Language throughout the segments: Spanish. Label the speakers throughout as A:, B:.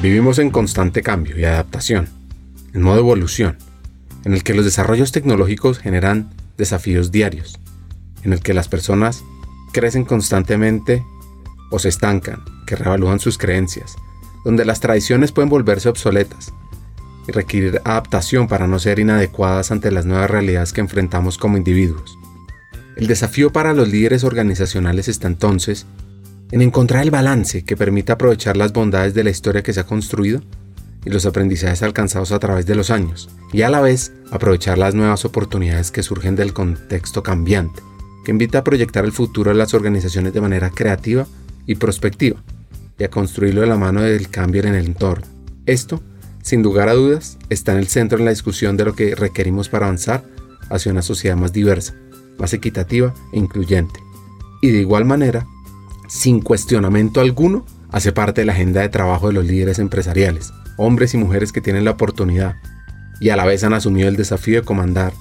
A: Vivimos en constante cambio y adaptación, en modo evolución, en el que los desarrollos tecnológicos generan desafíos diarios, en el que las personas crecen constantemente o se estancan, que revalúan sus creencias, donde las tradiciones pueden volverse obsoletas y requerir adaptación para no ser inadecuadas ante las nuevas realidades que enfrentamos como individuos. El desafío para los líderes organizacionales está entonces en encontrar el balance que permita aprovechar las bondades de la historia que se ha construido y los aprendizajes alcanzados a través de los años, y a la vez aprovechar las nuevas oportunidades que surgen del contexto cambiante, que invita a proyectar el futuro de las organizaciones de manera creativa y prospectiva, y a construirlo de la mano del cambio en el entorno. Esto, sin lugar a dudas, está en el centro de la discusión de lo que requerimos para avanzar hacia una sociedad más diversa, más equitativa e incluyente. Y de igual manera, sin cuestionamiento alguno, hace parte de la agenda de trabajo de los líderes empresariales, hombres y mujeres que tienen la oportunidad y a la vez han asumido el desafío de comandar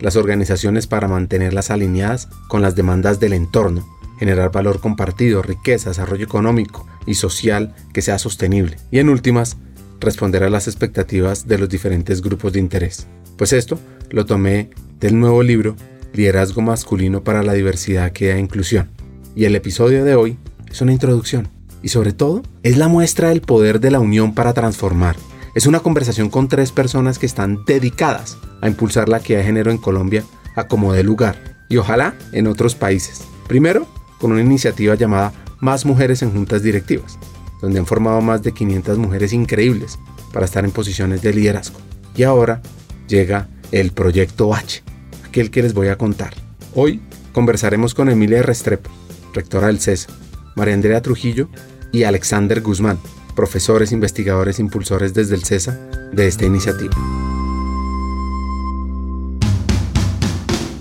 A: las organizaciones para mantenerlas alineadas con las demandas del entorno, generar valor compartido, riqueza, desarrollo económico y social que sea sostenible y en últimas, responder a las expectativas de los diferentes grupos de interés. Pues esto lo tomé del nuevo libro Liderazgo masculino para la diversidad, que e inclusión. Y el episodio de hoy es una introducción y sobre todo es la muestra del poder de la unión para transformar. Es una conversación con tres personas que están dedicadas a impulsar la equidad de género en Colombia a como de lugar y ojalá en otros países. Primero, con una iniciativa llamada Más Mujeres en Juntas Directivas, donde han formado más de 500 mujeres increíbles para estar en posiciones de liderazgo. Y ahora llega el Proyecto H, aquel que les voy a contar. Hoy conversaremos con Emilia Restrepo, rectora del CESA, María Andrea Trujillo y Alexander Guzmán, profesores, investigadores, impulsores desde el CESA de esta iniciativa.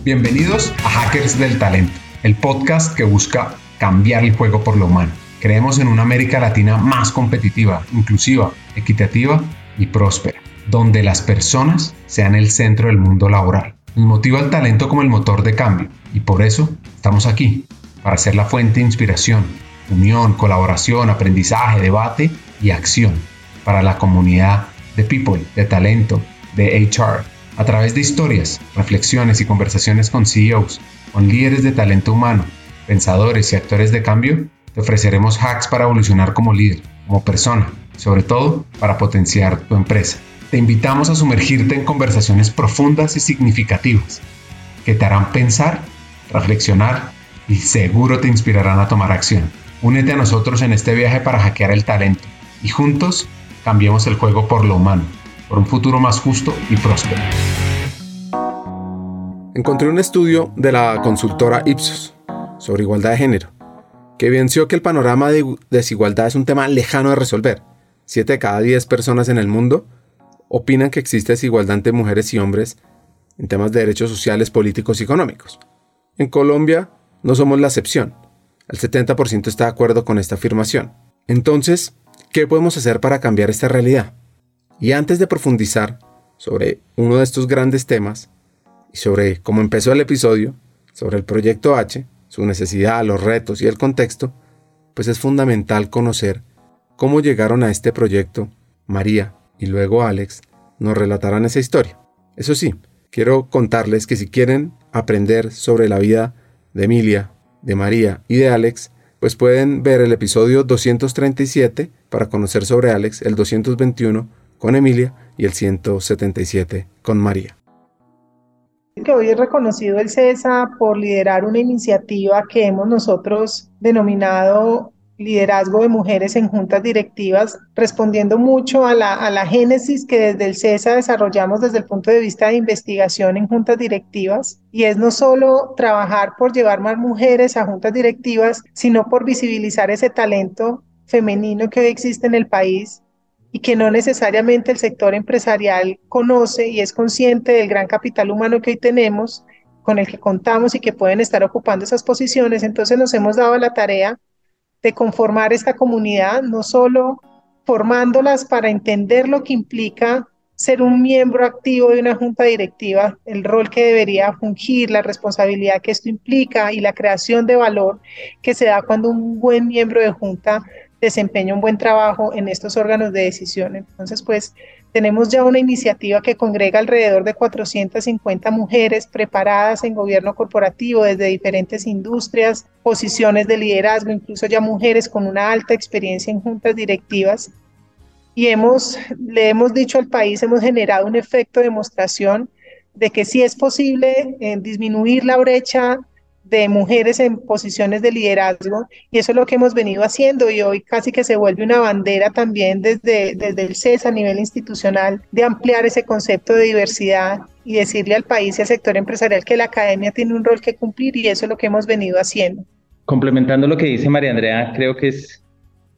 B: Bienvenidos a Hackers del Talento, el podcast que busca cambiar el juego por lo humano. Creemos en una América Latina más competitiva, inclusiva, equitativa y próspera, donde las personas sean el centro del mundo laboral. Nos motiva el talento como el motor de cambio y por eso estamos aquí para ser la fuente de inspiración, unión, colaboración, aprendizaje, debate y acción para la comunidad de people, de talento, de HR, a través de historias, reflexiones y conversaciones con CEOs, con líderes de talento humano, pensadores y actores de cambio, te ofreceremos hacks para evolucionar como líder, como persona, sobre todo para potenciar tu empresa. Te invitamos a sumergirte en conversaciones profundas y significativas que te harán pensar, reflexionar y seguro te inspirarán a tomar acción. Únete a nosotros en este viaje para hackear el talento y juntos cambiemos el juego por lo humano, por un futuro más justo y próspero.
A: Encontré un estudio de la consultora Ipsos sobre igualdad de género que evidenció que el panorama de desigualdad es un tema lejano de resolver. Siete de cada diez personas en el mundo opinan que existe desigualdad entre mujeres y hombres en temas de derechos sociales, políticos y económicos. En Colombia, no somos la excepción. El 70% está de acuerdo con esta afirmación. Entonces, ¿qué podemos hacer para cambiar esta realidad? Y antes de profundizar sobre uno de estos grandes temas y sobre cómo empezó el episodio, sobre el proyecto H, su necesidad, los retos y el contexto, pues es fundamental conocer cómo llegaron a este proyecto María y luego Alex nos relatarán esa historia. Eso sí, quiero contarles que si quieren aprender sobre la vida de Emilia, de María y de Alex, pues pueden ver el episodio 237 para conocer sobre Alex, el 221 con Emilia y el 177 con María.
C: Que hoy es reconocido el CESA por liderar una iniciativa que hemos nosotros denominado liderazgo de mujeres en juntas directivas, respondiendo mucho a la, a la génesis que desde el CESA desarrollamos desde el punto de vista de investigación en juntas directivas, y es no solo trabajar por llevar más mujeres a juntas directivas, sino por visibilizar ese talento femenino que hoy existe en el país y que no necesariamente el sector empresarial conoce y es consciente del gran capital humano que hoy tenemos, con el que contamos y que pueden estar ocupando esas posiciones. Entonces nos hemos dado la tarea de conformar esta comunidad, no solo formándolas para entender lo que implica ser un miembro activo de una junta directiva, el rol que debería fungir, la responsabilidad que esto implica y la creación de valor que se da cuando un buen miembro de junta desempeña un buen trabajo en estos órganos de decisión. Entonces, pues tenemos ya una iniciativa que congrega alrededor de 450 mujeres preparadas en gobierno corporativo desde diferentes industrias, posiciones de liderazgo, incluso ya mujeres con una alta experiencia en juntas directivas. Y hemos, le hemos dicho al país, hemos generado un efecto de demostración de que sí es posible eh, disminuir la brecha de mujeres en posiciones de liderazgo y eso es lo que hemos venido haciendo y hoy casi que se vuelve una bandera también desde, desde el CES a nivel institucional de ampliar ese concepto de diversidad y decirle al país y al sector empresarial que la academia tiene un rol que cumplir y eso es lo que hemos venido haciendo.
D: Complementando lo que dice María Andrea, creo que es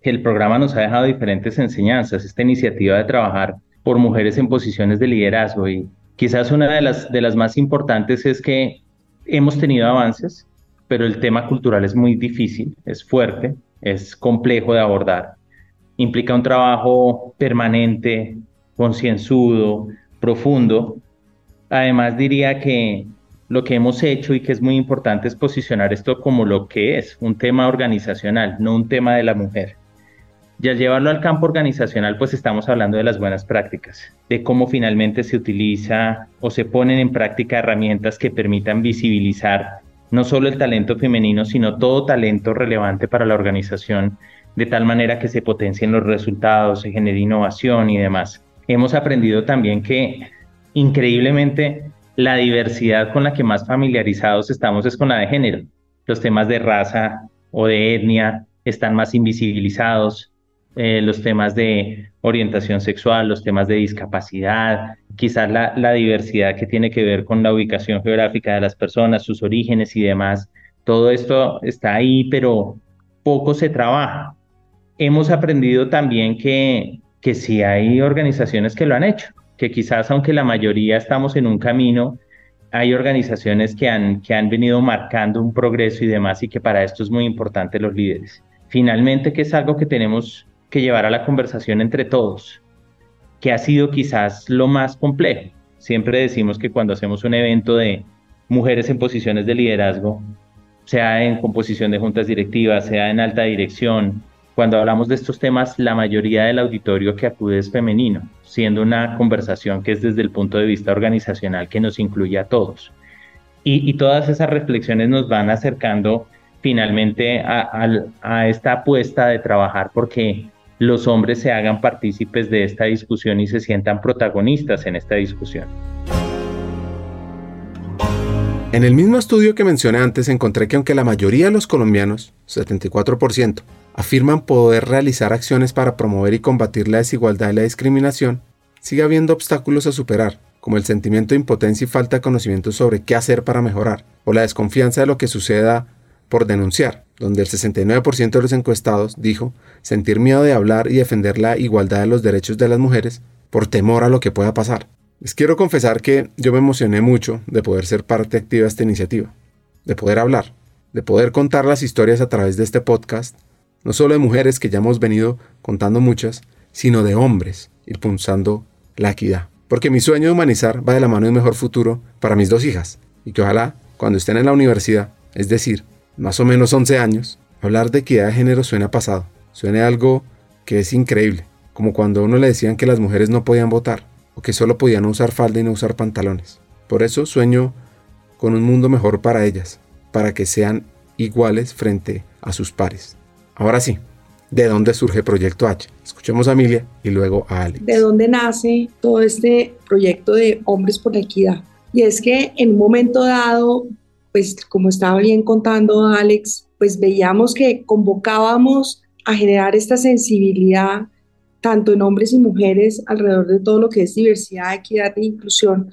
D: que el programa nos ha dejado diferentes enseñanzas, esta iniciativa de trabajar por mujeres en posiciones de liderazgo y quizás una de las, de las más importantes es que hemos tenido avances, pero el tema cultural es muy difícil, es fuerte, es complejo de abordar. Implica un trabajo permanente, concienzudo, profundo. Además diría que lo que hemos hecho y que es muy importante es posicionar esto como lo que es, un tema organizacional, no un tema de la mujer. Y al llevarlo al campo organizacional, pues estamos hablando de las buenas prácticas, de cómo finalmente se utiliza o se ponen en práctica herramientas que permitan visibilizar no solo el talento femenino, sino todo talento relevante para la organización, de tal manera que se potencien los resultados, se genere innovación y demás. Hemos aprendido también que increíblemente la diversidad con la que más familiarizados estamos es con la de género. Los temas de raza o de etnia están más invisibilizados, eh, los temas de orientación sexual, los temas de discapacidad, quizás la, diversidad que tiene que ver con la ubicación geográfica de las personas, sus orígenes y demás. Todo esto está ahí, pero poco se trabaja. Hemos aprendido también que, que sí hay organizaciones que lo han hecho, que quizás aunque la mayoría estamos en un camino, hay organizaciones que han, que han venido marcando un progreso y demás y que para esto es muy importante los líderes. Finalmente, que es algo que tenemos que llevar a la conversación entre todos, que ha sido quizás lo más complejo. Siempre decimos que cuando hacemos un evento de mujeres en posiciones de liderazgo, sea en composición de juntas directivas, sea en alta dirección, cuando hablamos de estos temas, la mayoría del auditorio que acude es femenino, siendo una conversación que es desde el punto de vista organizacional que nos incluye a todos. Y, todas esas reflexiones nos van acercando finalmente a, a esta apuesta de trabajar porque los hombres se hagan partícipes de esta discusión y se sientan protagonistas en esta discusión.
A: En el mismo estudio que mencioné antes encontré que aunque la mayoría de los colombianos, 74%, afirman poder realizar acciones para promover y combatir la desigualdad y la discriminación, sigue habiendo obstáculos a superar, como el sentimiento de impotencia y falta de conocimiento sobre qué hacer para mejorar, o la desconfianza de lo que suceda por denunciar, donde el 69% de los encuestados dijo sentir miedo de hablar y defender la igualdad de los derechos de las mujeres por temor a lo que pueda pasar. Les quiero confesar que yo me emocioné mucho de poder ser parte activa de esta iniciativa, de poder hablar, de poder contar las historias a través de este podcast, no solo de mujeres que ya hemos venido contando muchas, sino de hombres, ir punzando la equidad. Porque mi sueño de humanizar va de la mano de un mejor futuro para mis dos hijas, y que ojalá, cuando estén en la universidad, es decir, más o menos 11 años, hablar de equidad de género suena pasado, suena algo que es increíble, como cuando a uno le decían que las mujeres no podían votar, o que solo podían usar falda y no usar pantalones. Por eso sueño con un mundo mejor para ellas, para que sean iguales frente a sus pares. Ahora sí, ¿de dónde surge Proyecto H? Escuchemos a Emilia y luego a Alex.
E: ¿De dónde nace todo este proyecto de Hombres por la Equidad? Y es que en un momento dado pues como estaba bien contando Alex, pues veíamos que convocábamos a generar esta sensibilidad tanto en hombres y mujeres alrededor de todo lo que es diversidad, equidad e inclusión.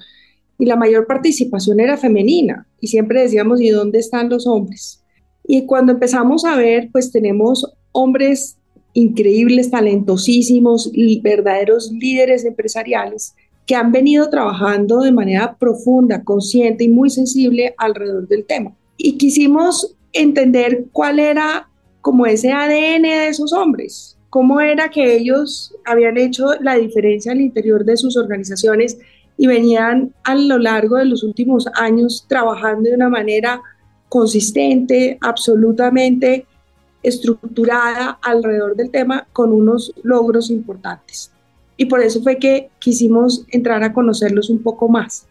E: Y la mayor participación era femenina. Y siempre decíamos, ¿y dónde están los hombres? Y cuando empezamos a ver, pues tenemos hombres increíbles, talentosísimos, verdaderos líderes empresariales que han venido trabajando de manera profunda, consciente y muy sensible alrededor del tema. Y quisimos entender cuál era como ese ADN de esos hombres, cómo era que ellos habían hecho la diferencia al interior de sus organizaciones y venían a lo largo de los últimos años trabajando de una manera consistente, absolutamente estructurada alrededor del tema con unos logros importantes. Y por eso fue que quisimos entrar a conocerlos un poco más.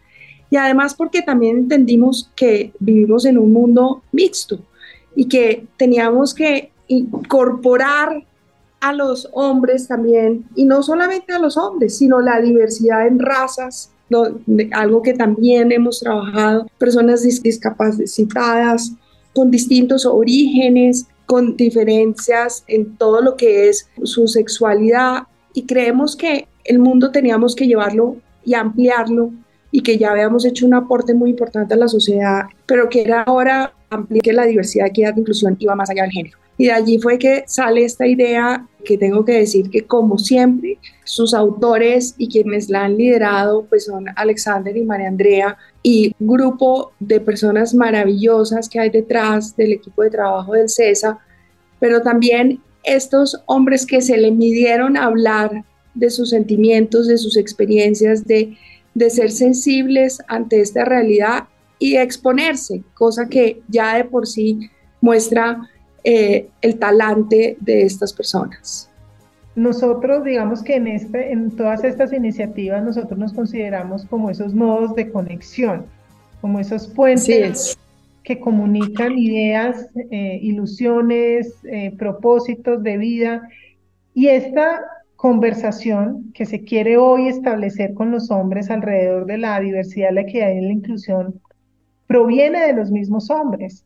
E: Y además porque también entendimos que vivimos en un mundo mixto y que teníamos que incorporar a los hombres también, y no solamente a los hombres, sino la diversidad en razas, algo que también hemos trabajado, personas discapacitadas con distintos orígenes, con diferencias en todo lo que es su sexualidad, y creemos que el mundo teníamos que llevarlo y ampliarlo y que ya habíamos hecho un aporte muy importante a la sociedad, pero que era ahora ampliar la diversidad, equidad e inclusión iba más allá del género. Y de allí fue que sale esta idea que tengo que decir que como siempre, sus autores y quienes la han liderado pues son Alexander y María Andrea y un grupo de personas maravillosas que hay detrás del equipo de trabajo del CESA, pero también estos hombres que se le midieron a hablar de sus sentimientos, de sus experiencias, de, de ser sensibles ante esta realidad y exponerse, cosa que ya de por sí muestra eh, el talante de estas personas.
C: Nosotros, digamos que en, este, en todas estas iniciativas, nosotros nos consideramos como esos nodos de conexión, como esos puentes que comunican ideas, eh, ilusiones, eh, propósitos de vida. Y esta conversación que se quiere hoy establecer con los hombres alrededor de la diversidad, la equidad y la inclusión proviene de los mismos hombres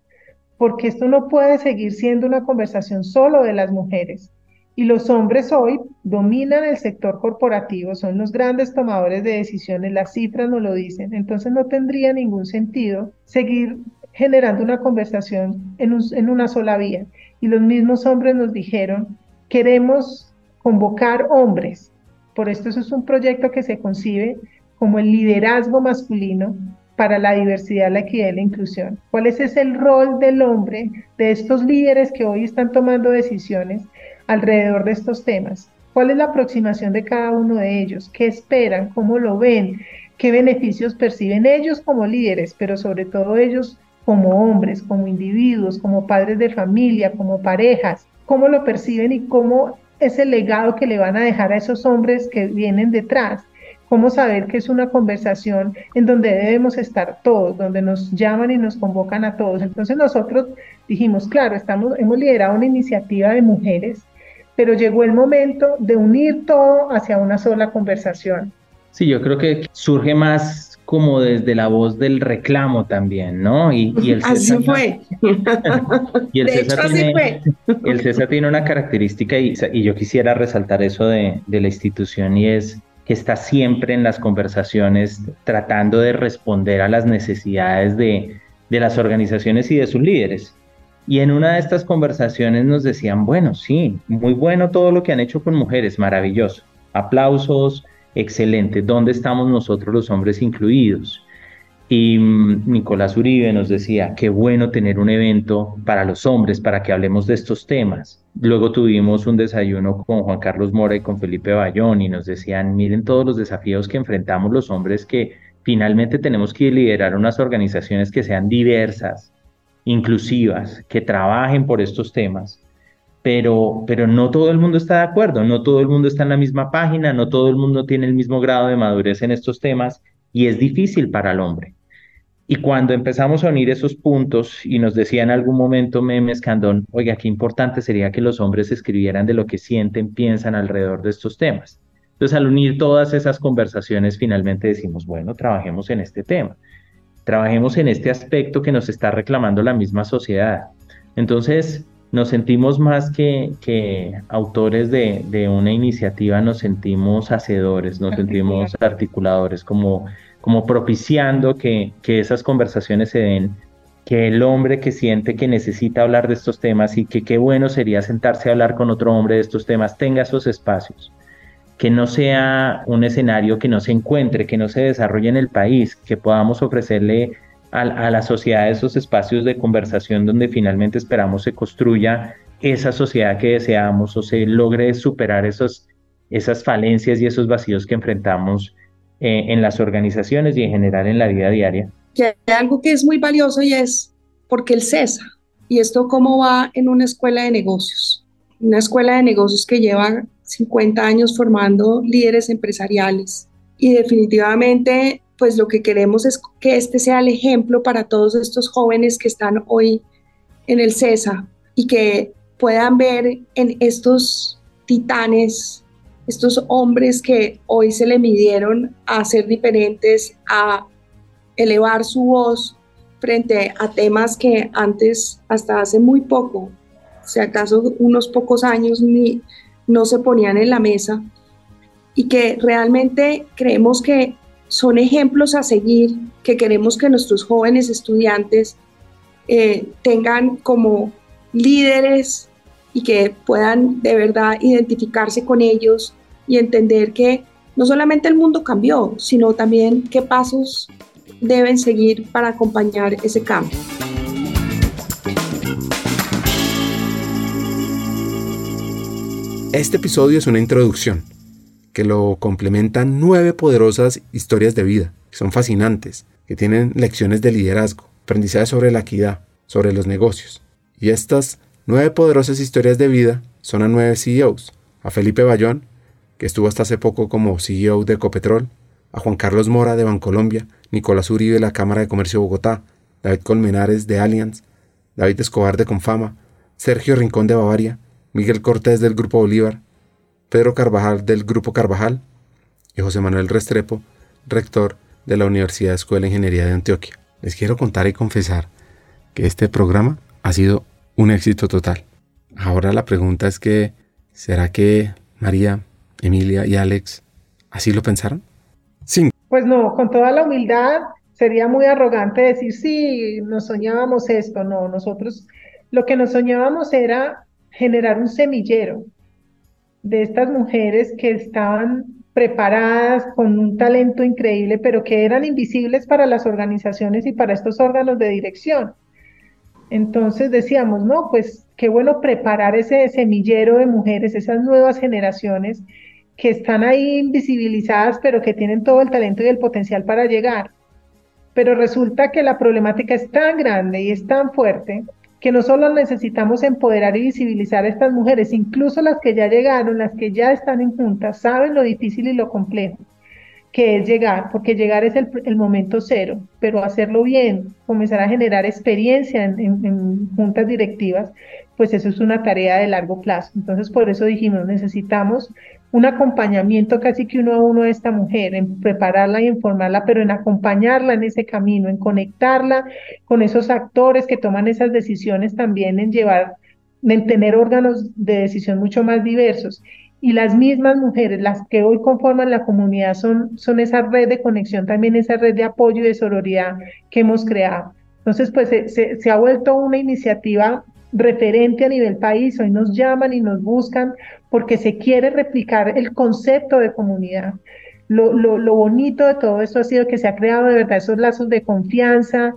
C: porque esto no puede seguir siendo una conversación solo de las mujeres. Y los hombres hoy dominan el sector corporativo, son los grandes tomadores de decisiones, las cifras no lo dicen. Entonces no tendría ningún sentido seguir generando una conversación en, una sola vía. Y los mismos hombres nos dijeron, queremos convocar hombres. Por esto eso es un proyecto que se concibe como el liderazgo masculino para la diversidad, la equidad y la inclusión? ¿Cuál es el rol del hombre, de estos líderes que hoy están tomando decisiones alrededor de estos temas? ¿Cuál es la aproximación de cada uno de ellos? ¿Qué esperan? ¿Cómo lo ven? ¿Qué beneficios perciben ellos como líderes, pero sobre todo ellos como hombres, como individuos, como padres de familia, como parejas? ¿Cómo lo perciben y cómo es el legado que le van a dejar a esos hombres que vienen detrás? cómo saber que es una conversación en donde debemos estar todos, donde nos llaman y nos convocan a todos. Entonces nosotros dijimos, claro, estamos, hemos liderado una iniciativa de mujeres, pero llegó el momento de unir todo hacia una sola conversación.
D: Sí, yo creo que surge más como desde la voz del reclamo también, ¿no?
E: Y, el así fue.
D: y el César, tiene, el César tiene una característica y, y, yo quisiera resaltar eso de, de la institución y es que está siempre en las conversaciones tratando de responder a las necesidades de, las organizaciones y de sus líderes. Y en una de estas conversaciones nos decían, bueno, sí, muy bueno todo lo que han hecho con mujeres, maravilloso. Aplausos, excelente. ¿Dónde estamos nosotros los hombres incluidos? Y mm, Nicolás Uribe nos decía, qué bueno tener un evento para los hombres, para que hablemos de estos temas. Luego tuvimos un desayuno con Juan Carlos Mora y con Felipe Bayón y nos decían, miren todos los desafíos que enfrentamos los hombres que finalmente tenemos que liderar unas organizaciones que sean diversas, inclusivas, que trabajen por estos temas. Pero, pero no todo el mundo está de acuerdo, no todo el mundo está en la misma página, no todo el mundo tiene el mismo grado de madurez en estos temas y es difícil para el hombre. Y cuando empezamos a unir esos puntos y nos decía en algún momento Memes Candón, oiga, qué importante sería que los hombres escribieran de lo que sienten, piensan alrededor de estos temas. Entonces, al unir todas esas conversaciones, finalmente decimos, bueno, trabajemos en este tema, trabajemos en este aspecto que nos está reclamando la misma sociedad. Entonces, nos sentimos más que, que autores de, de, una iniciativa, nos sentimos hacedores, nos sentimos articuladores, como, como propiciando que, que esas conversaciones se den, que el hombre que siente que necesita hablar de estos temas y que qué bueno sería sentarse a hablar con otro hombre de estos temas, tenga esos espacios. Que no sea un escenario que no se encuentre, que no se desarrolle en el país, que podamos ofrecerle a, la sociedad esos espacios de conversación donde finalmente esperamos se construya esa sociedad que deseamos o se logre superar esos, esas falencias y esos vacíos que enfrentamos eh, en las organizaciones y en general en la vida diaria.
E: Que hay algo que es muy valioso y es porque el CESA, ¿Y esto cómo va en una escuela de negocios? Una escuela de negocios que lleva 50 años formando líderes empresariales. Y definitivamente, pues lo que queremos es que este sea el ejemplo para todos estos jóvenes que están hoy en el CESA y que puedan ver en estos titanes, estos hombres que hoy se le midieron a ser diferentes, a elevar su voz frente a temas que antes, hasta hace muy poco, si acaso unos pocos años, ni no se ponían en la mesa y que realmente creemos que son ejemplos a seguir, que queremos que nuestros jóvenes estudiantes eh, tengan como líderes y que puedan de verdad identificarse con ellos y entender que no solamente el mundo cambió, sino también qué pasos deben seguir para acompañar ese cambio.
A: Este episodio es una introducción que lo complementan nueve poderosas historias de vida, que son fascinantes, que tienen lecciones de liderazgo, aprendizaje sobre la equidad, sobre los negocios. Y estas nueve poderosas historias de vida son a nueve CEOs, a Felipe Bayón, que estuvo hasta hace poco como CEO de Ecopetrol, a Juan Carlos Mora de Bancolombia, Nicolás Uribe de la Cámara de Comercio de Bogotá, David Colmenares de Allianz, David Escobar de Confama, Sergio Rincón de Bavaria, Miguel Cortés del Grupo Bolívar, Pedro Carvajal del Grupo Carvajal y José Manuel Restrepo, rector de la Universidad Escuela de Ingeniería de Antioquia. Les quiero contar y confesar que este programa ha sido un éxito total. Ahora la pregunta es que, ¿será que María, Emilia y Alex así lo pensaron?
C: Sí. Pues no, con toda la humildad sería muy arrogante decir, sí, nos soñábamos esto. No, nosotros lo que nos soñábamos era generar un semillero de estas mujeres que estaban preparadas con un talento increíble, pero que eran invisibles para las organizaciones y para estos órganos de dirección. Entonces decíamos, no, pues qué bueno preparar ese semillero de mujeres, esas nuevas generaciones que están ahí invisibilizadas, pero que tienen todo el talento y el potencial para llegar. Pero resulta que la problemática es tan grande y es tan fuerte que no solo necesitamos empoderar y visibilizar a estas mujeres, incluso las que ya llegaron, las que ya están en juntas, saben lo difícil y lo complejo que es llegar, porque llegar es el, momento cero, pero hacerlo bien, comenzar a generar experiencia en, juntas directivas, pues eso es una tarea de largo plazo. Entonces, por eso dijimos, necesitamos un acompañamiento casi que uno a uno de esta mujer, en prepararla y informarla, pero en acompañarla en ese camino, en conectarla con esos actores que toman esas decisiones también, en llevar, en tener órganos de decisión mucho más diversos y las mismas mujeres, las que hoy conforman la comunidad, son, son esa red de conexión, también esa red de apoyo y de sororidad que hemos creado. Entonces, pues se, se, ha vuelto una iniciativa referente a nivel país, hoy nos llaman y nos buscan porque se quiere replicar el concepto de comunidad. Lo, lo, lo bonito de todo esto ha sido que se ha creado de verdad esos lazos de confianza,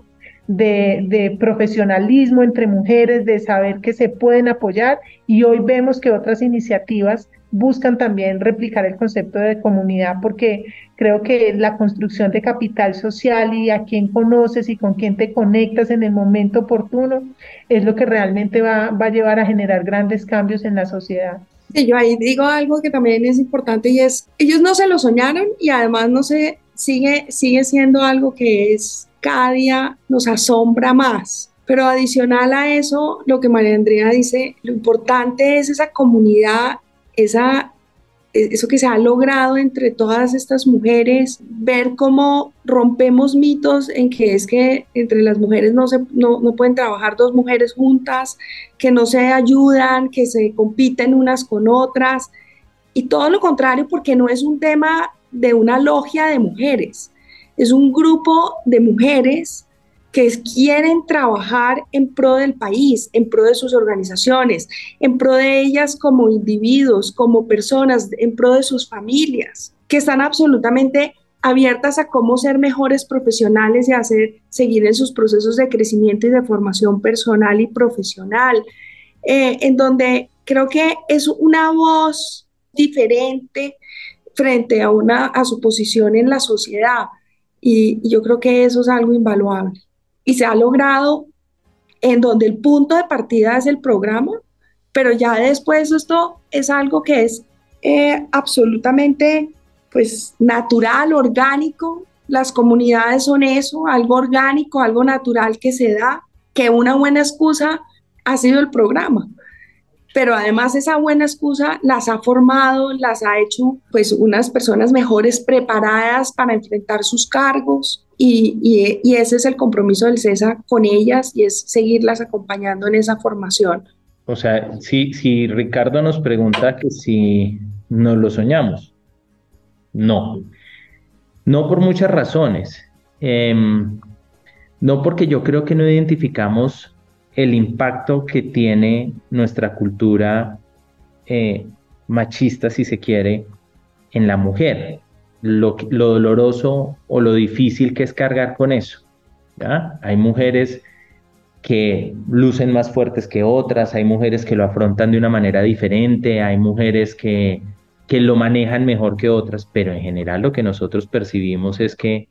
C: de, de, profesionalismo entre mujeres, de saber que se pueden apoyar y hoy vemos que otras iniciativas buscan también replicar el concepto de comunidad porque creo que la construcción de capital social y a quién conoces y con quién te conectas en el momento oportuno es lo que realmente va, va a llevar a generar grandes cambios en la sociedad.
E: Sí, yo ahí digo algo que también es importante y es, ellos no se lo soñaron y además no se sigue, sigue siendo algo que es cada día nos asombra más. Pero adicional a eso, lo que María Andrea dice, lo importante es esa comunidad esa, e, eso que se ha logrado entre todas estas mujeres, ver cómo rompemos mitos en que es que entre las mujeres no, se, no, no pueden trabajar dos mujeres juntas, que no se ayudan, que se compiten unas con otras, y todo lo contrario, porque no es un tema de una logia de mujeres, es un grupo de mujeres que quieren trabajar en pro del país, en pro de sus organizaciones, en pro de ellas como individuos, como personas, en pro de sus familias, que están absolutamente abiertas a cómo ser mejores profesionales y hacer, seguir en sus procesos de crecimiento y de formación personal y profesional, eh, en donde creo que es una voz diferente frente a, una, a su posición en la sociedad. y yo creo que eso es algo invaluable y se ha logrado en donde el punto de partida es el programa, pero ya después esto es algo que es eh, absolutamente pues natural, orgánico. Las comunidades son eso, algo orgánico, algo natural que se da, que una buena excusa ha sido el programa. Pero además esa buena excusa las ha formado, las ha hecho pues unas personas mejores preparadas para enfrentar sus cargos y, y, y ese es el compromiso del CESA con ellas y es seguirlas acompañando en esa formación.
D: O sea, si, si Ricardo nos pregunta que si nos lo soñamos, no. No por muchas razones. Em, no porque yo creo que no identificamos el impacto que tiene nuestra cultura eh, machista, si se quiere, en la mujer. Lo, lo, doloroso o lo difícil que es cargar con eso. Hay mujeres que lucen más fuertes que otras, hay mujeres que lo afrontan de una manera diferente, hay mujeres que lo manejan mejor que otras, pero en general lo que nosotros percibimos es que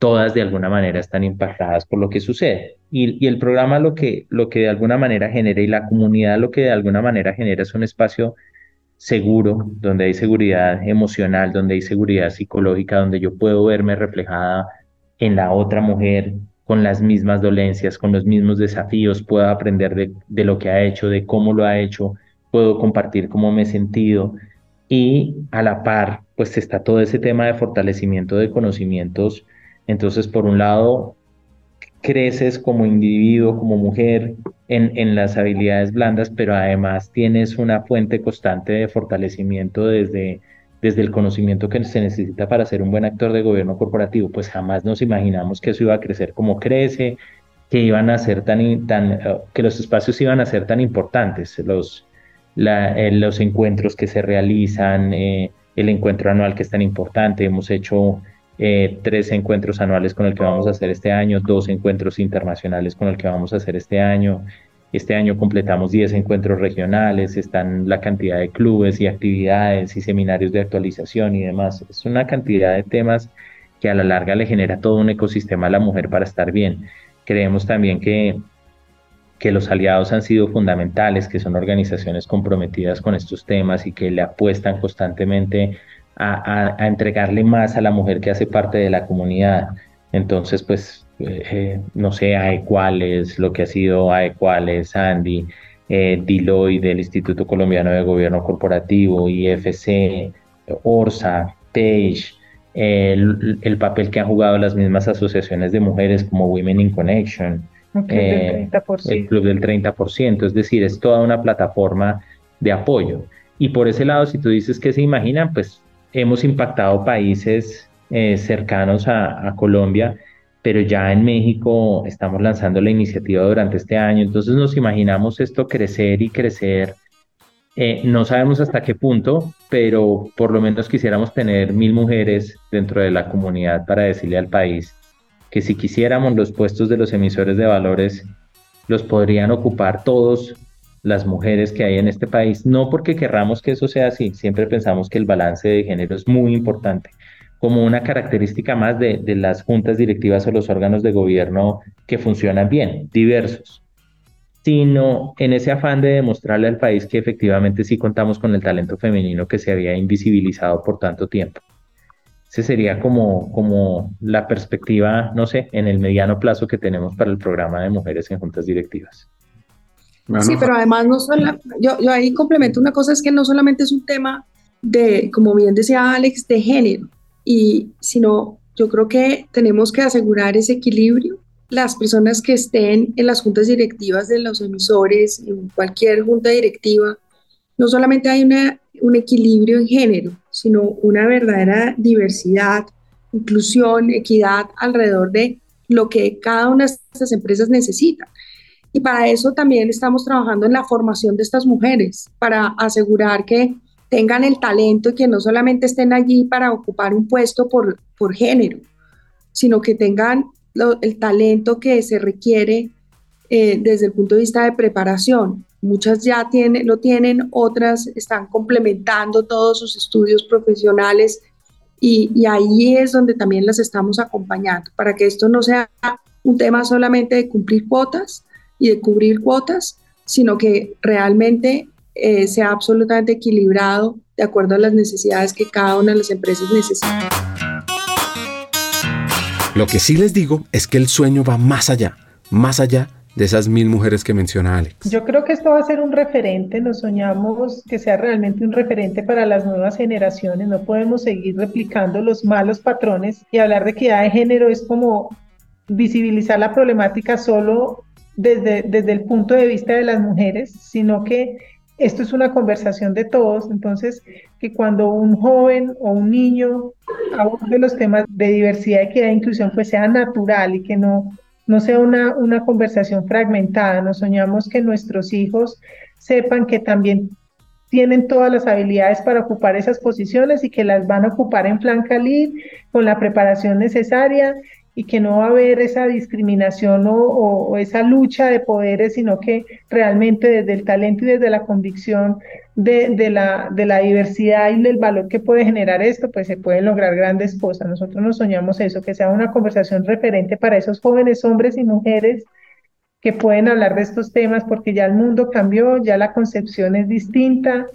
D: todas de alguna manera están impactadas por lo que sucede. Y, el programa lo que, lo que de alguna manera genera y la comunidad lo que de alguna manera genera es un espacio seguro, donde hay seguridad emocional, donde hay seguridad psicológica, donde yo puedo verme reflejada en la otra mujer con las mismas dolencias, con los mismos desafíos, puedo aprender de, de lo que ha hecho, de cómo lo ha hecho, puedo compartir cómo me he sentido y a la par, pues está todo ese tema de fortalecimiento de conocimientos. Entonces, por un lado, creces como individuo, como mujer en, las habilidades blandas, pero además tienes una fuente constante de fortalecimiento desde, desde el conocimiento que se necesita para ser un buen actor de gobierno corporativo. Pues jamás nos imaginamos que eso iba a crecer como crece, que iban a ser tan, tan eh, que los espacios iban a ser tan importantes. Los, eh, los encuentros que se realizan, eh, el encuentro anual que es tan importante. Hemos hecho eh, tres encuentros anuales con el que vamos a hacer este año, dos encuentros internacionales con el que vamos a hacer este año. Este año completamos 10 encuentros regionales, están la cantidad de clubes y actividades y seminarios de actualización y demás. Es una cantidad de temas que a la larga le genera todo un ecosistema a la mujer para estar bien. Creemos también que que los aliados han sido fundamentales, que son organizaciones comprometidas con estos temas y que le apuestan constantemente a, entregarle más a la mujer que hace parte de la comunidad. Entonces, pues, eh, eh, no sé, AEQuales, lo que ha sido AEQuales, Andy, eh, Deloitte del Instituto Colombiano de Gobierno Corporativo, IFC, ORSA, PAGE, el, el papel que han jugado las mismas asociaciones de mujeres como Women in Connection,
C: eh,
D: el club del 30%, es decir, es toda una plataforma de apoyo. Y por ese lado, si tú dices que se imaginan, pues hemos impactado países eh, cercanos a, Colombia, pero ya en México estamos lanzando la iniciativa durante este año, entonces nos imaginamos esto crecer y crecer. Eh, no sabemos hasta qué punto, pero por lo menos quisiéramos tener mil mujeres dentro de la comunidad para decirle al país que si quisiéramos los puestos de los emisores de valores, los podrían ocupar todos las mujeres que hay en este país, no porque querramos que eso sea así, siempre pensamos que el balance de género es muy importante, como una característica más de, de las juntas directivas o los órganos de gobierno que funcionan bien, diversos, sino en ese afán de demostrarle al país que efectivamente sí contamos con el talento femenino que se había invisibilizado por tanto tiempo. Ese sería como, como la perspectiva, no sé, en el mediano plazo que tenemos para el programa de mujeres en juntas directivas.
E: Sí, pero además no solo, yo, yo ahí complemento una cosa, es que no solamente es un tema de, como bien decía Alex, de género, y sino yo creo que tenemos que asegurar ese equilibrio. Las personas que estén en las juntas directivas de los emisores, en cualquier junta directiva, no solamente hay una, un equilibrio en género, sino una verdadera diversidad, inclusión, equidad alrededor de lo que cada una de estas empresas necesita. Y para eso también estamos trabajando en la formación de estas mujeres, para asegurar que tengan el talento y que no solamente estén allí para ocupar un puesto por, por género, sino que tengan el talento que se requiere eh, desde el punto de vista de preparación. Muchas ya tienen, lo tienen, otras están complementando todos sus estudios profesionales y, y, ahí es donde también las estamos acompañando para que esto no sea un tema solamente de cumplir cuotas, y de cubrir cuotas, sino que realmente eh, sea absolutamente equilibrado de acuerdo a las necesidades que cada una de las empresas necesita.
A: Lo que sí les digo es que el sueño va más allá, más allá de esas mil mujeres que menciona Alex.
C: Yo creo que esto va a ser un referente, nos soñamos que sea realmente un referente para las nuevas generaciones, no podemos seguir replicando los malos patrones y hablar de equidad de género es como visibilizar la problemática solo desde, desde el punto de vista de las mujeres, sino que esto es una conversación de todos, entonces que cuando un joven o un niño de los temas de diversidad, equidad e inclusión, pues sea natural y que no, no sea una, una conversación fragmentada. Nos soñamos que nuestros hijos sepan que también tienen todas las habilidades para ocupar esas posiciones y que las van a ocupar en Flanca con la preparación necesaria y que no va a haber esa discriminación o, esa lucha de poderes, sino que realmente desde el talento y desde la convicción de, la, de la diversidad y del valor que puede generar esto, pues se pueden lograr grandes cosas. Nosotros nos soñamos eso, que sea una conversación referente para esos jóvenes hombres y mujeres que pueden hablar de estos temas, porque ya el mundo cambió, ya la concepción es distinta.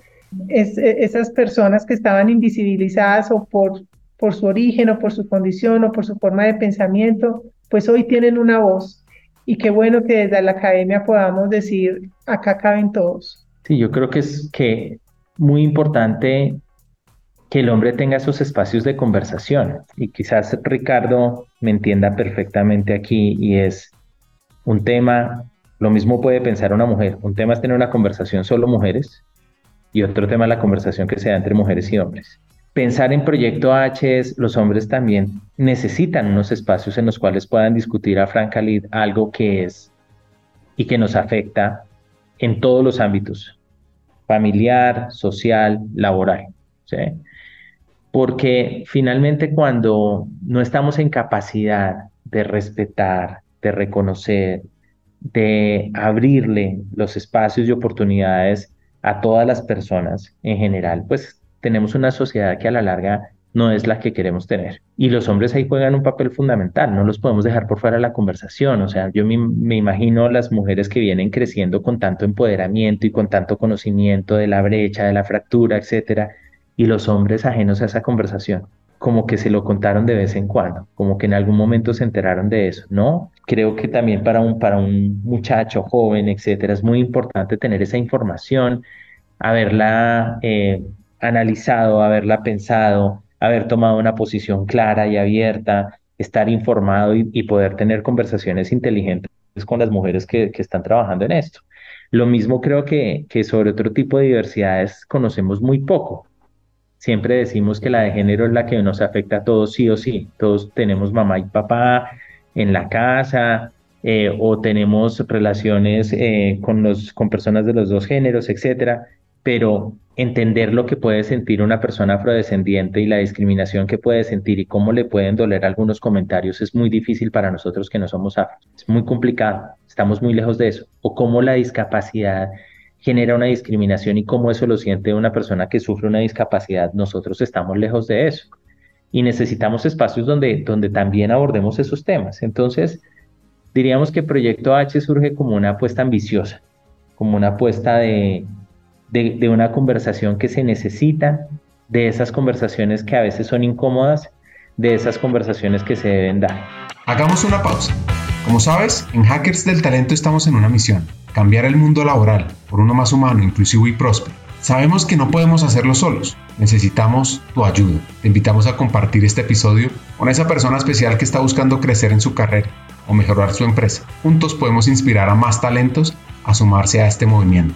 C: Es, esas personas que estaban invisibilizadas o por por su origen o por su condición o por su forma de pensamiento, pues hoy tienen una voz. Y qué bueno que desde la academia podamos decir, acá caben todos.
D: Sí, yo creo que es que muy importante que el hombre tenga esos espacios de conversación. Y quizás Ricardo me entienda perfectamente aquí y es un tema, lo mismo puede pensar una mujer. Un tema es tener una conversación solo mujeres y otro tema es la conversación que se da entre mujeres y hombres pensar en Proyecto H es, los hombres también necesitan unos espacios en los cuales puedan discutir a franca lid algo que es y que nos afecta en todos los ámbitos, familiar, social, laboral. Porque finalmente cuando no estamos en capacidad de respetar, de reconocer, de abrirle los espacios y oportunidades a todas las personas en general, pues tenemos una sociedad que a la larga no es la que queremos tener. Y los hombres ahí juegan un papel fundamental, no los podemos dejar por fuera de la conversación. O sea, yo me, imagino las mujeres que vienen creciendo con tanto empoderamiento y con tanto conocimiento de la brecha, de la fractura, etcétera, y los hombres ajenos a esa conversación, como que se lo contaron de vez en cuando, como que en algún momento se enteraron de eso, ¿no? Creo que también para un, para un muchacho joven, etcétera, es muy importante tener esa información, haberla eh, analizado, haberla pensado, haber tomado una posición clara y abierta, estar informado y, poder tener conversaciones inteligentes con las mujeres que, están trabajando en esto. Lo mismo creo que, que sobre otro tipo de diversidades conocemos muy poco. Siempre decimos que la de género es la que nos afecta a todos sí o sí. Todos tenemos mamá y papá en la casa, eh, o tenemos relaciones eh, con, los, con personas de los dos géneros, etcétera, pero entender lo que puede sentir una persona afrodescendiente y la discriminación que puede sentir y cómo le pueden doler algunos comentarios es muy difícil para nosotros que no somos afro. Es muy complicado, estamos muy lejos de eso. O cómo la discapacidad genera una discriminación y cómo eso lo siente una persona que sufre una discapacidad. Nosotros estamos lejos de eso. Y necesitamos espacios donde, donde también abordemos esos temas. Entonces, diríamos que Proyecto H surge como una apuesta ambiciosa, como una apuesta de, de, una conversación que se necesita, de esas conversaciones que a veces son incómodas, de esas conversaciones que se deben dar.
B: Hagamos una pausa. Como sabes, en Hackers del Talento estamos en una misión, cambiar el mundo laboral por uno más humano, inclusivo y próspero. Sabemos que no podemos hacerlo solos, necesitamos tu ayuda. Te invitamos a compartir este episodio con esa persona especial que está buscando crecer en su carrera o mejorar su empresa. Juntos podemos inspirar a más talentos a sumarse a este movimiento.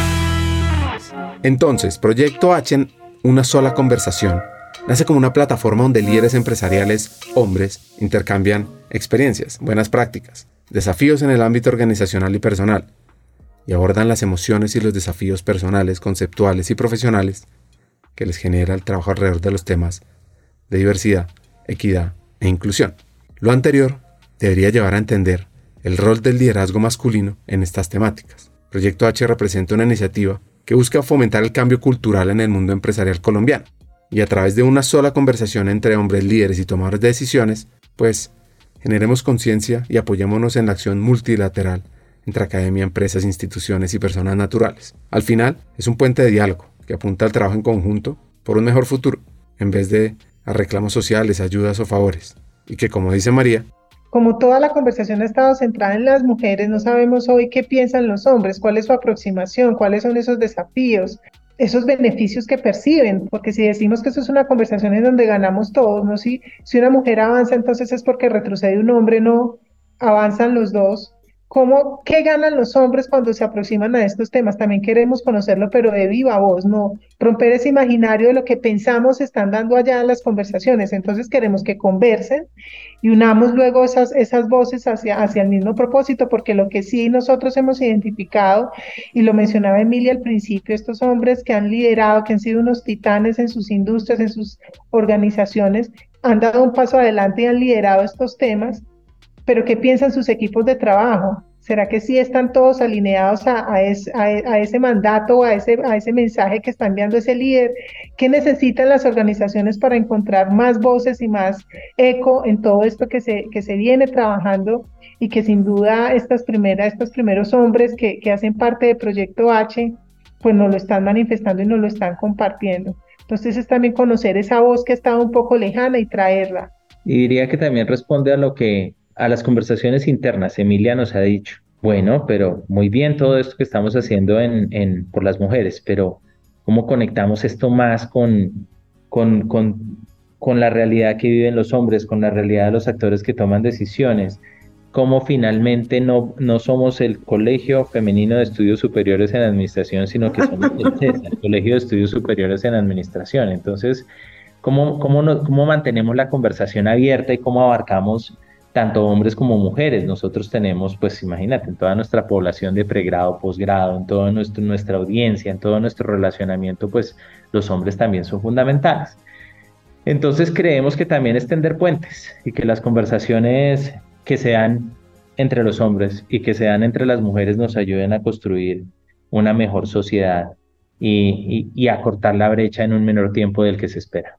A: Entonces, Proyecto H, una sola conversación, nace como una plataforma donde líderes empresariales, hombres, intercambian experiencias, buenas prácticas, desafíos en el ámbito organizacional y personal. y abordan las emociones y los desafíos personales, conceptuales y profesionales que les genera el trabajo alrededor de los temas de diversidad, equidad e inclusión. Lo anterior debería llevar a entender el rol del liderazgo masculino en estas temáticas. Proyecto H representa una iniciativa que busca fomentar el cambio cultural en el mundo empresarial colombiano y a través de una sola conversación entre hombres líderes y tomadores de decisiones, pues generemos conciencia y apoyémonos en la acción multilateral entre academia, empresas, instituciones y personas naturales. Al final, es un puente de diálogo que apunta al trabajo en conjunto por un mejor futuro, en vez de a reclamos sociales, ayudas o favores, y que, como dice María,
C: como toda la conversación ha estado centrada en las mujeres, no sabemos hoy qué piensan los hombres, cuál es su aproximación, cuáles son esos desafíos, esos beneficios que perciben, porque si decimos que eso es una conversación en donde ganamos todos, ¿no? Si, si una mujer avanza, entonces es porque retrocede un hombre, no avanzan los dos. ¿Cómo, ¿Qué ganan los hombres cuando se aproximan a estos temas? También queremos conocerlo, pero de viva voz, no romper ese imaginario de lo que pensamos están dando allá en las conversaciones. Entonces queremos que conversen y unamos luego esas, esas voces hacia, hacia el mismo propósito, porque lo que sí nosotros hemos identificado, y lo mencionaba Emilia al principio, estos hombres que han liderado, que han sido unos titanes en sus industrias, en sus organizaciones, han dado un paso adelante y han liderado estos temas pero ¿qué piensan sus equipos de trabajo? ¿Será que sí están todos alineados a, ese mandato a ese, a ese mensaje que está enviando ese líder? ¿Qué necesitan las organizaciones para encontrar más voces y más eco en todo esto que se, viene trabajando y que sin duda estos primeros hombres que, hacen parte del Proyecto H, pues nos lo están manifestando y nos lo están compartiendo. Entonces es también conocer esa voz que estaba un poco lejana y traerla.
D: Y diría que también responde a lo que a las conversaciones internas, Emilia nos ha dicho, bueno, pero muy bien todo esto que estamos haciendo en, por las mujeres, pero ¿cómo conectamos esto más con, con, con, con la realidad que viven los hombres, con la realidad de los actores que toman decisiones? cómo finalmente no, no somos el Colegio Femenino de Estudios Superiores en Administración, sino que somos el, Colegio de Estudios Superiores en Administración. Entonces, ¿cómo, cómo, cómo mantenemos la conversación abierta y cómo abarcamos tanto hombres como mujeres. Nosotros tenemos, pues imagínate, en toda nuestra población de pregrado, posgrado, en toda nuestra audiencia, en todo nuestro relacionamiento, pues los hombres también son fundamentales. Entonces creemos que también extender puentes y que las conversaciones que sean entre los hombres y que sean entre las mujeres nos ayuden a construir una mejor sociedad y, y, y a cortar la brecha en un menor tiempo del que se espera.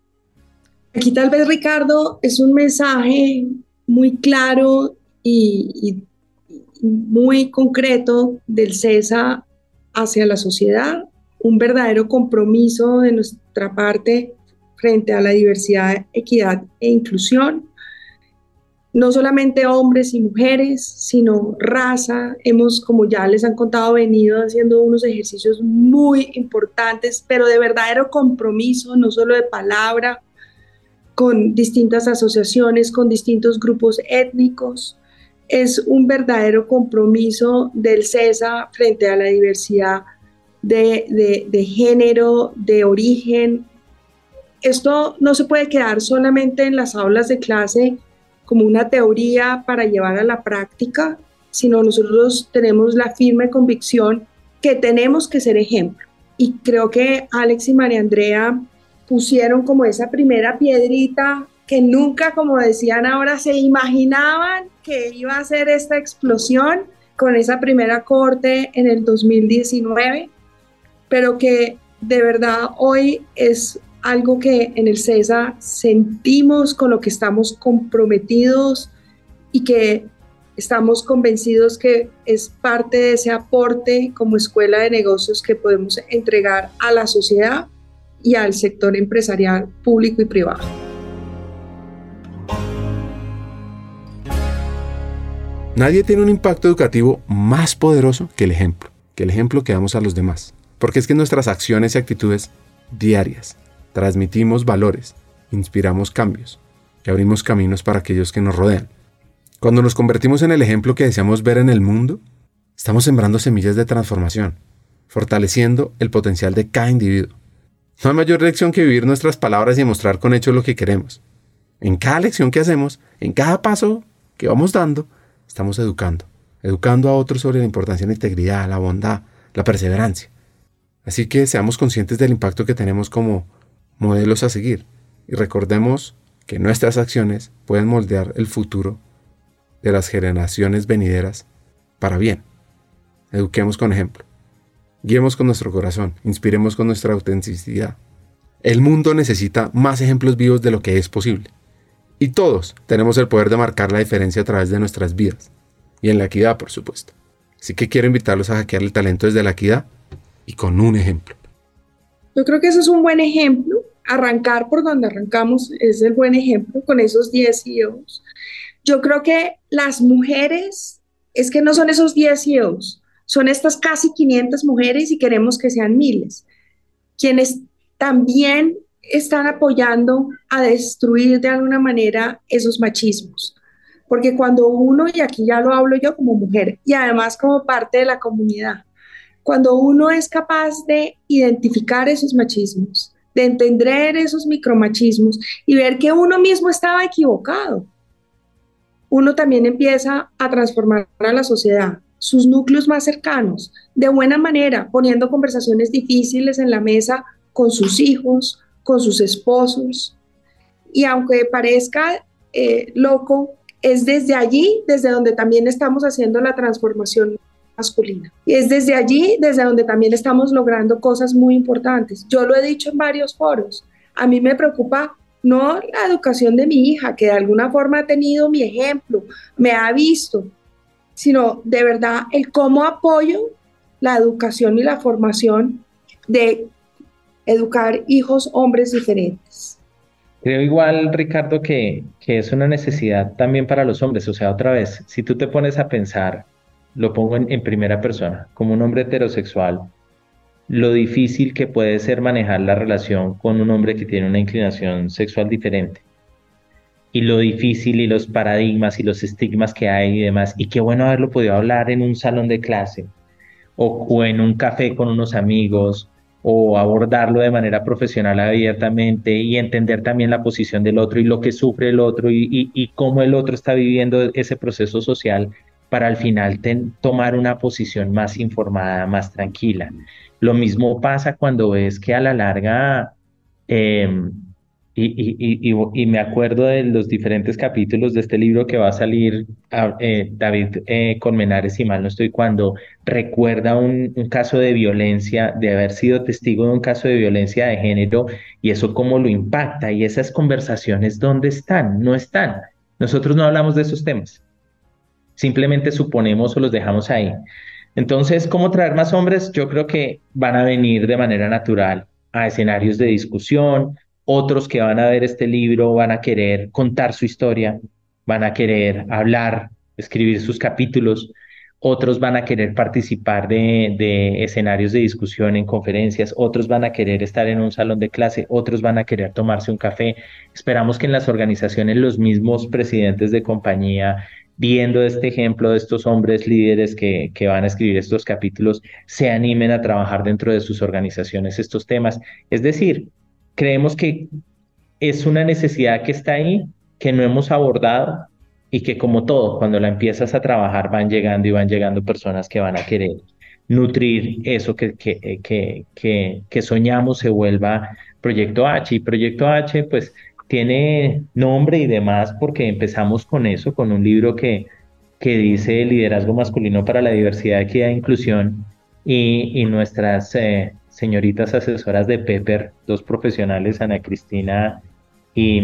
E: Aquí tal vez, Ricardo, es un mensaje muy claro y, muy concreto del CESA hacia la sociedad, un verdadero compromiso de nuestra parte frente a la diversidad, equidad e inclusión. No solamente hombres y mujeres, sino raza. Hemos, como ya les han contado, venido haciendo unos ejercicios muy importantes, pero de verdadero compromiso, no solo de palabra, con distintas asociaciones, con distintos grupos étnicos. Es un verdadero compromiso del CESA frente a la diversidad de, de, género, de origen. Esto no se puede quedar solamente en las aulas de clase como una teoría para llevar a la práctica, sino nosotros tenemos la firme convicción que tenemos que ser ejemplo. Y creo que Alex y María Andrea pusieron como esa primera piedrita que nunca, como decían ahora, se imaginaban que iba a ser esta explosión con esa primera corte en el 2019, pero que de verdad hoy es algo que en el CESA sentimos con lo que estamos comprometidos y que estamos convencidos que es parte de ese aporte como escuela de negocios que podemos entregar a la sociedad y al sector empresarial público y privado.
A: Nadie tiene un impacto educativo más poderoso que el ejemplo, que el ejemplo que damos a los demás. Porque es que nuestras acciones y actitudes diarias transmitimos valores, inspiramos cambios y abrimos caminos para aquellos que nos rodean. Cuando nos convertimos en el ejemplo que deseamos ver en el mundo, estamos sembrando semillas de transformación, fortaleciendo el potencial de cada individuo no hay mayor lección que vivir nuestras palabras y mostrar con hechos lo que queremos. En cada lección que hacemos, en cada paso que vamos dando, estamos educando, educando a otros sobre la importancia de la integridad, la bondad, la perseverancia. Así que seamos conscientes del impacto que tenemos como modelos a seguir y recordemos que nuestras acciones pueden moldear el futuro de las generaciones venideras para bien. Eduquemos con ejemplo. Guiemos con nuestro corazón, inspiremos con nuestra autenticidad. El mundo necesita más ejemplos vivos de lo que es posible. Y todos tenemos el poder de marcar la diferencia a través de nuestras vidas. Y en la equidad, por supuesto. Así que quiero invitarlos a hackear el talento desde la equidad y con un ejemplo.
E: Yo creo que eso es un buen ejemplo. Arrancar por donde arrancamos es el buen ejemplo con esos 10 CEOs. Yo creo que las mujeres, es que no son esos 10 CEOs, son estas casi 500 mujeres y queremos que sean miles, quienes también están apoyando a destruir de alguna manera esos machismos. Porque cuando uno, y aquí ya lo hablo yo como mujer y además como parte de la comunidad, cuando uno es capaz de identificar esos machismos, de entender esos micromachismos y ver que uno mismo estaba equivocado, uno también empieza a transformar a la sociedad, sus núcleos más cercanos, de buena manera, poniendo conversaciones difíciles en la mesa con sus hijos, con sus esposos. Y aunque parezca eh, loco, es desde allí, desde donde también estamos haciendo la transformación masculina. Y es desde allí, desde donde también estamos logrando cosas muy importantes. Yo lo he dicho en varios foros. A mí me preocupa no la educación de mi hija, que de alguna forma ha tenido mi ejemplo, me ha visto, sino de verdad el cómo apoyo la educación y la formación de educar hijos hombres diferentes.
D: Creo igual, Ricardo, que, que es una necesidad también para los hombres. O sea, otra vez, si tú te pones a pensar lo pongo en, primera persona, como un hombre heterosexual, lo difícil que puede ser manejar la relación con un hombre que tiene una inclinación sexual diferente. Y lo difícil y los paradigmas y los estigmas que hay y demás. Y qué bueno haberlo podido hablar en un salón de clase o, en un café con unos amigos o abordarlo de manera profesional abiertamente y entender también la posición del otro y lo que sufre el otro y, y cómo el otro está viviendo ese proceso social para al final tomar una posición más informada, más tranquila. Lo mismo pasa cuando ves que a la larga, em, y, me acuerdo de los diferentes capítulos de este libro que va a salir eh, David eh, Colmenares, si mal no estoy, cuando recuerda un, un, caso de violencia, de haber sido testigo de un caso de violencia de género y eso cómo lo impacta y esas conversaciones, ¿dónde están? No están. Nosotros no hablamos de esos temas. Simplemente suponemos o los dejamos ahí. Entonces, ¿cómo traer más hombres? Yo creo que van a venir de manera natural a escenarios de discusión. Otros que van a ver este libro van a querer contar su historia, van a querer hablar, escribir sus capítulos. Otros van a querer participar de, de, escenarios de discusión en conferencias, otros van a querer estar en un salón de clase, otros van a querer tomarse un café. Esperamos que en las organizaciones los mismos presidentes de compañía viendo este ejemplo de estos hombres líderes que, que, van a escribir estos capítulos, se animen a trabajar dentro de sus organizaciones estos temas. Es decir, creemos que es una necesidad que está ahí, que no hemos abordado y que como todo, cuando la empiezas a trabajar van llegando y van llegando personas que van a querer nutrir eso que, que, que, que, que soñamos se vuelva Proyecto H. Y Proyecto H, pues tiene nombre y demás porque empezamos con eso, con un libro que, que dice Liderazgo masculino para la diversidad, equidad e inclusión y, nuestras eh, señoritas asesoras de Pepper, dos profesionales, Ana Cristina y,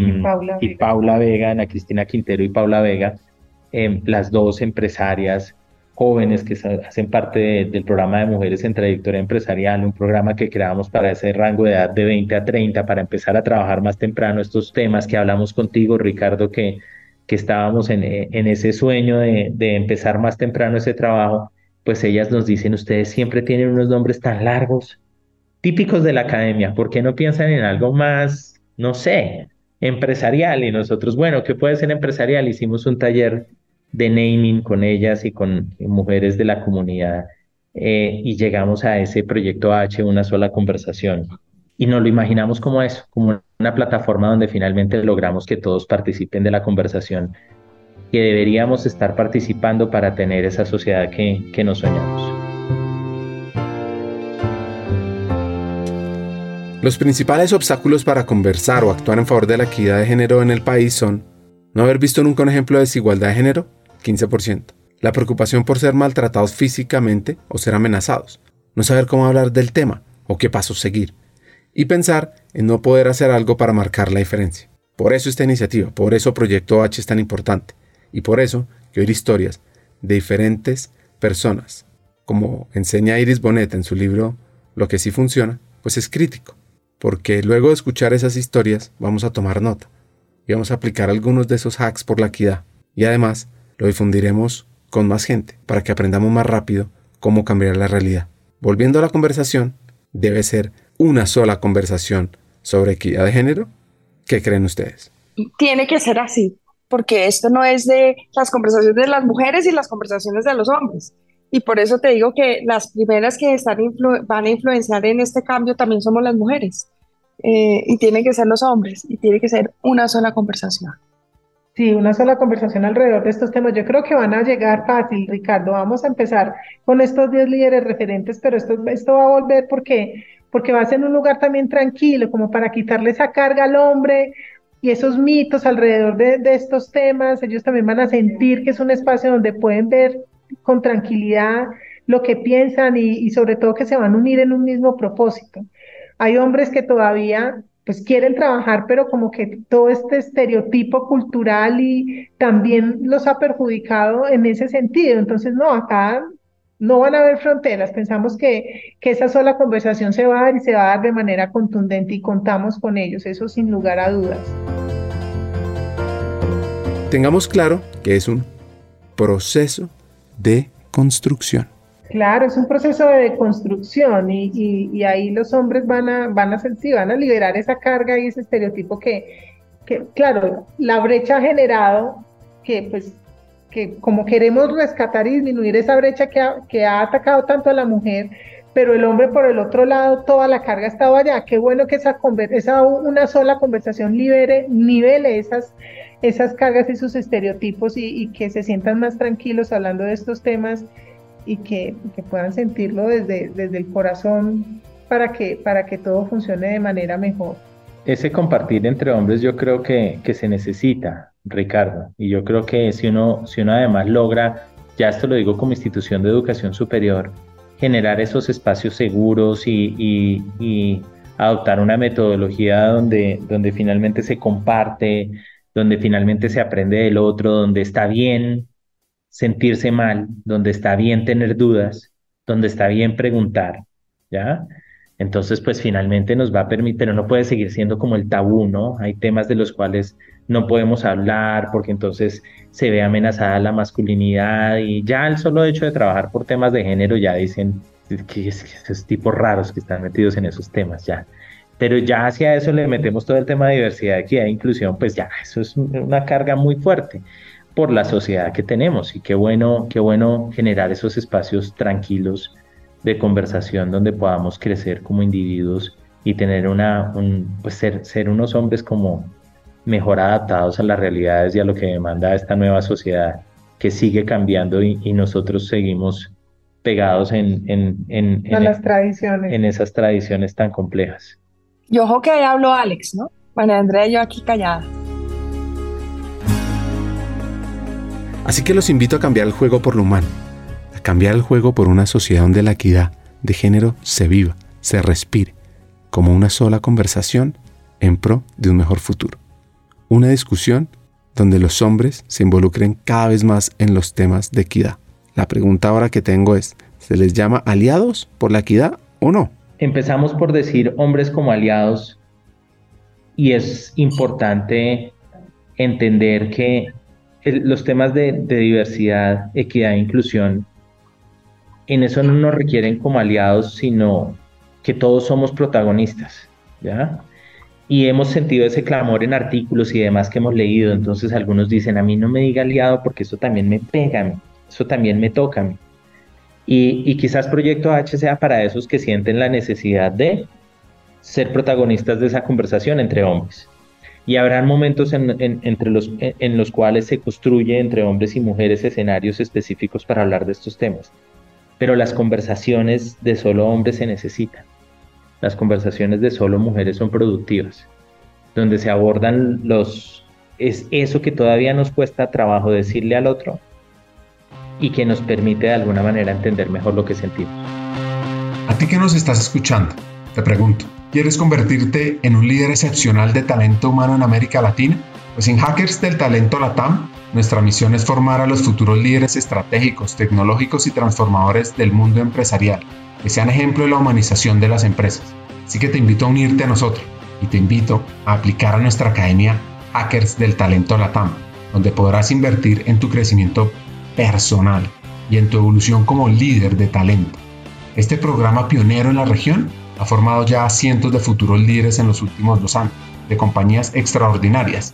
D: Paula, Vega, Ana Cristina Quintero y Paula Vega, em, las dos empresarias jóvenes que hacen parte del programa de Mujeres en Trayectoria Empresarial, un programa que creamos para ese rango de edad de 20 a 30, para empezar a trabajar más temprano estos temas que hablamos contigo, Ricardo, que, que estábamos en, en ese sueño de, de empezar más temprano ese trabajo, pues ellas nos dicen, ustedes siempre tienen unos nombres tan largos, típicos de la academia, ¿por qué no piensan en algo más, no sé, empresarial? Y nosotros, bueno, ¿qué puede ser empresarial? Hicimos un taller de naming con ellas y con mujeres de la comunidad eh, y llegamos a ese proyecto H, una sola conversación. Y nos lo imaginamos como eso, como una plataforma donde finalmente logramos que todos participen de la conversación que deberíamos estar participando para tener esa sociedad que, que nos soñamos.
A: Los principales obstáculos para conversar o actuar en favor de la equidad de género en el país son no haber visto nunca un ejemplo de desigualdad de género, 15%, la preocupación por ser maltratados físicamente o ser amenazados, no saber cómo hablar del tema o qué pasos seguir, y pensar en no poder hacer algo para marcar la diferencia. Por eso esta iniciativa, por eso Proyecto H es tan importante, y por eso que oír historias de diferentes personas, como enseña Iris Bonet en su libro Lo que sí funciona, pues es crítico porque luego de escuchar esas historias vamos a tomar nota y vamos a aplicar algunos de esos hacks por la equidad y además lo difundiremos con más gente para que aprendamos más rápido cómo cambiar la realidad. Volviendo a la conversación, debe ser una sola conversación sobre equidad de género. ¿Qué creen ustedes?
E: Tiene que ser así, porque esto no es de las conversaciones de las mujeres y las conversaciones de los hombres. Y por eso te digo que las primeras que están van a influenciar en este cambio también somos las mujeres. Eh, y tienen que ser los hombres y tiene que ser una sola conversación.
C: Sí, una sola conversación alrededor de estos temas. Yo creo que van a llegar fácil, Ricardo. Vamos a empezar con estos 10 líderes referentes, pero esto, esto va a volver porque, porque va a ser un lugar también tranquilo, como para quitarle esa carga al hombre y esos mitos alrededor de, de estos temas. Ellos también van a sentir que es un espacio donde pueden ver con tranquilidad lo que piensan y, sobre todo que se van a unir en un mismo propósito. Hay hombres que todavía pues quieren trabajar, pero como que todo este estereotipo cultural y también los ha perjudicado en ese sentido. Entonces, no, acá no van a haber fronteras. Pensamos que, que esa sola conversación se va a dar y se va a dar de manera contundente y contamos con ellos, eso sin lugar a dudas.
A: Tengamos claro que es un proceso de construcción.
C: Claro, es un proceso de construcción y, y, ahí los hombres van a, van a, sí, van a liberar esa carga y ese estereotipo que, que, claro, la brecha ha generado que pues que como queremos rescatar y disminuir esa brecha que ha, que ha atacado tanto a la mujer, pero el hombre por el otro lado, toda la carga ha estado allá. Qué bueno que esa, esa una sola conversación libere, nivele esas, esas cargas y sus estereotipos y, que se sientan más tranquilos hablando de estos temas y que, puedan sentirlo desde, desde el corazón para que, para que todo funcione de manera mejor.
D: Ese compartir entre hombres yo creo que, que se necesita, Ricardo, y yo creo que si uno, si uno además logra, ya esto lo digo como institución de educación superior, generar esos espacios seguros y, y, y adoptar una metodología donde, donde finalmente se comparte, donde finalmente se aprende del otro, donde está bien sentirse mal, donde está bien tener dudas, donde está bien preguntar, ¿ya? Entonces, pues finalmente nos va a permitir, pero no puede seguir siendo como el tabú, ¿no? Hay temas de los cuales no podemos hablar porque entonces se ve amenazada la masculinidad y ya el solo hecho de trabajar por temas de género ya dicen que es, esos tipos raros que están metidos en esos temas, ya. Pero ya hacia eso le metemos todo el tema de diversidad, equidad e inclusión, pues ya, eso es una carga muy fuerte por la sociedad que tenemos y qué bueno, qué bueno generar esos espacios tranquilos de conversación donde podamos crecer como individuos y tener una, pues ser, ser unos hombres como mejor adaptados a las realidades y a lo que demanda esta nueva sociedad que sigue cambiando y, nosotros seguimos pegados en, en, en,
C: las tradiciones.
D: en esas tradiciones tan complejas.
E: Yo ojo que ahí habló Alex, ¿no? Bueno, Andrea, yo aquí callada.
A: Así que los invito a cambiar el juego por lo humano, a cambiar el juego por una sociedad donde la equidad de género se viva, se respire, como una sola conversación en pro de un mejor futuro. Una discusión donde los hombres se involucren cada vez más en los temas de equidad. La pregunta ahora que tengo es, ¿se les llama aliados por la equidad o no?
D: Empezamos por decir hombres como aliados y es importante entender que los temas de, diversidad, equidad e inclusión, en eso no nos requieren como aliados, sino que todos somos protagonistas, ¿ya? Y hemos sentido ese clamor en artículos y demás que hemos leído, entonces algunos dicen, a mí no me diga aliado porque eso también me pega, eso también me toca. Y, quizás Proyecto H sea para esos que sienten la necesidad de ser protagonistas de esa conversación entre hombres. Y habrán momentos en, entre los, en los cuales se construye entre hombres y mujeres escenarios específicos para hablar de estos temas. Pero las conversaciones de solo hombres se necesitan. Las conversaciones de solo mujeres son productivas, donde se abordan los... Es eso que todavía nos cuesta trabajo decirle al otro y que nos permite de alguna manera entender mejor lo que sentimos.
A: A ti que nos estás escuchando, te pregunto, ¿quieres convertirte en un líder excepcional de talento humano en América Latina? Pues en Hackers del Talento Latam, nuestra misión es formar a los futuros líderes estratégicos, tecnológicos y transformadores del mundo empresarial, que sean ejemplo de la humanización de las empresas. Así que te invito a unirte a nosotros y te invito a aplicar a nuestra academia Hackers del Talento Latam, donde podrás invertir en tu crecimiento personal y en tu evolución como líder de talento. Este programa pionero en la región ha formado ya a cientos de futuros líderes en los últimos dos años, de compañías extraordinarias.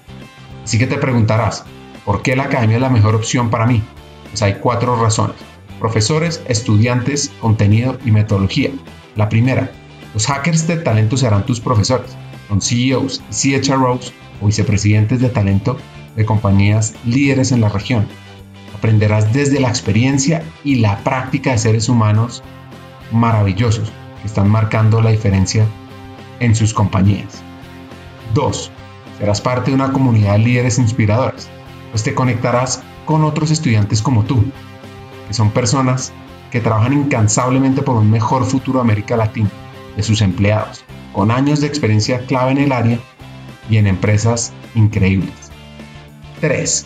A: Así que te preguntarás, ¿por qué la academia es la mejor opción para mí? Pues hay cuatro razones. Profesores, estudiantes, contenido y metodología. La primera, los hackers de talento serán tus profesores. Son CEOs CHROs o vicepresidentes de talento de compañías líderes en la región aprenderás desde la experiencia y la práctica de seres humanos maravillosos que están marcando la diferencia en sus compañías. 2. Serás parte de una comunidad de líderes inspiradores, pues te conectarás con otros estudiantes como tú, que son personas que trabajan incansablemente por un mejor futuro de América Latina, de sus empleados, con años de experiencia clave en el área y en empresas increíbles. 3.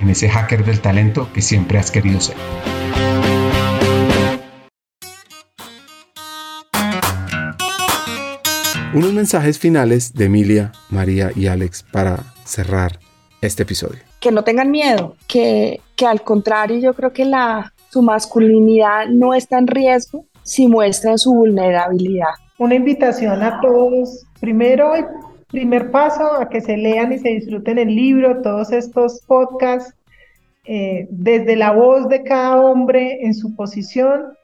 A: en ese hacker del talento que siempre has querido ser.
F: Unos mensajes finales de Emilia, María y Alex para cerrar este episodio.
E: Que no tengan miedo, que, que al contrario yo creo que la, su masculinidad no está en riesgo si muestran su vulnerabilidad.
C: Una invitación a todos, primero primer paso a que se lean y se disfruten el libro, todos estos podcasts, eh, desde la voz de cada hombre en su posición,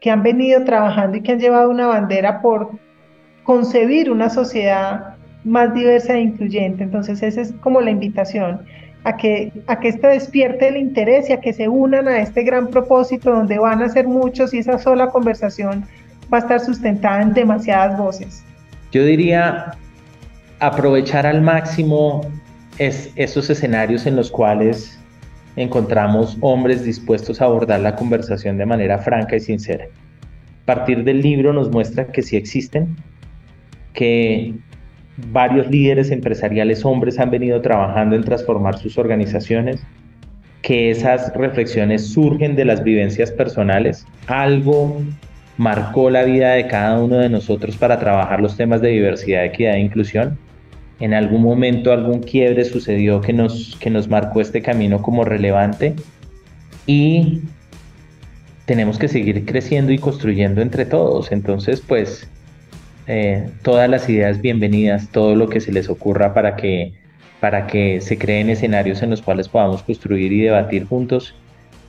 C: que han venido trabajando y que han llevado una bandera por concebir una sociedad más diversa e incluyente. Entonces esa es como la invitación a que, a que esto despierte el interés y a que se unan a este gran propósito donde van a ser muchos y esa sola conversación va a estar sustentada en demasiadas voces.
D: Yo diría aprovechar al máximo es, esos escenarios en los cuales encontramos hombres dispuestos a abordar la conversación de manera franca y sincera. A partir del libro nos muestra que sí existen, que varios líderes empresariales hombres han venido trabajando en transformar sus organizaciones, que esas reflexiones surgen de las vivencias personales. Algo marcó la vida de cada uno de nosotros para trabajar los temas de diversidad, equidad e inclusión en algún momento algún quiebre sucedió que nos, que nos marcó este camino como relevante y tenemos que seguir creciendo y construyendo entre todos. Entonces, pues, eh, todas las ideas bienvenidas, todo lo que se les ocurra para que, para que se creen escenarios en los cuales podamos construir y debatir juntos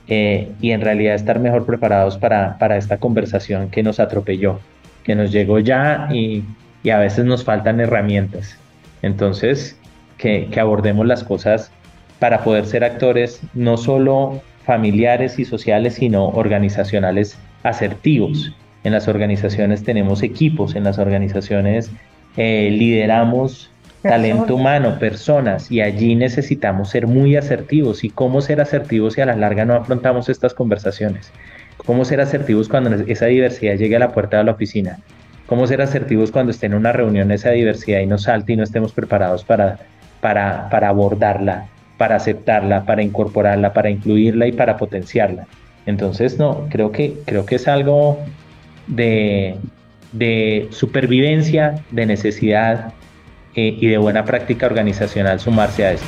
D: eh, y en realidad estar mejor preparados para, para esta conversación que nos atropelló, que nos llegó ya y, y a veces nos faltan herramientas. Entonces, que, abordemos las cosas para poder ser actores no solo familiares y sociales, sino organizacionales asertivos. En las organizaciones tenemos equipos, en las organizaciones eh, lideramos talento humano, personas, y allí necesitamos ser muy asertivos. ¿Y cómo ser asertivos si a la larga no afrontamos estas conversaciones? ¿Cómo ser asertivos cuando esa diversidad llegue a la puerta de la oficina? ¿Cómo ser asertivos cuando esté en una reunión esa diversidad y nos salte y no estemos preparados para, para, para abordarla, para aceptarla, para incorporarla, para incluirla y para potenciarla? Entonces, no, creo que, creo que es algo de, de supervivencia, de necesidad, eh, y de buena práctica organizacional sumarse a esto.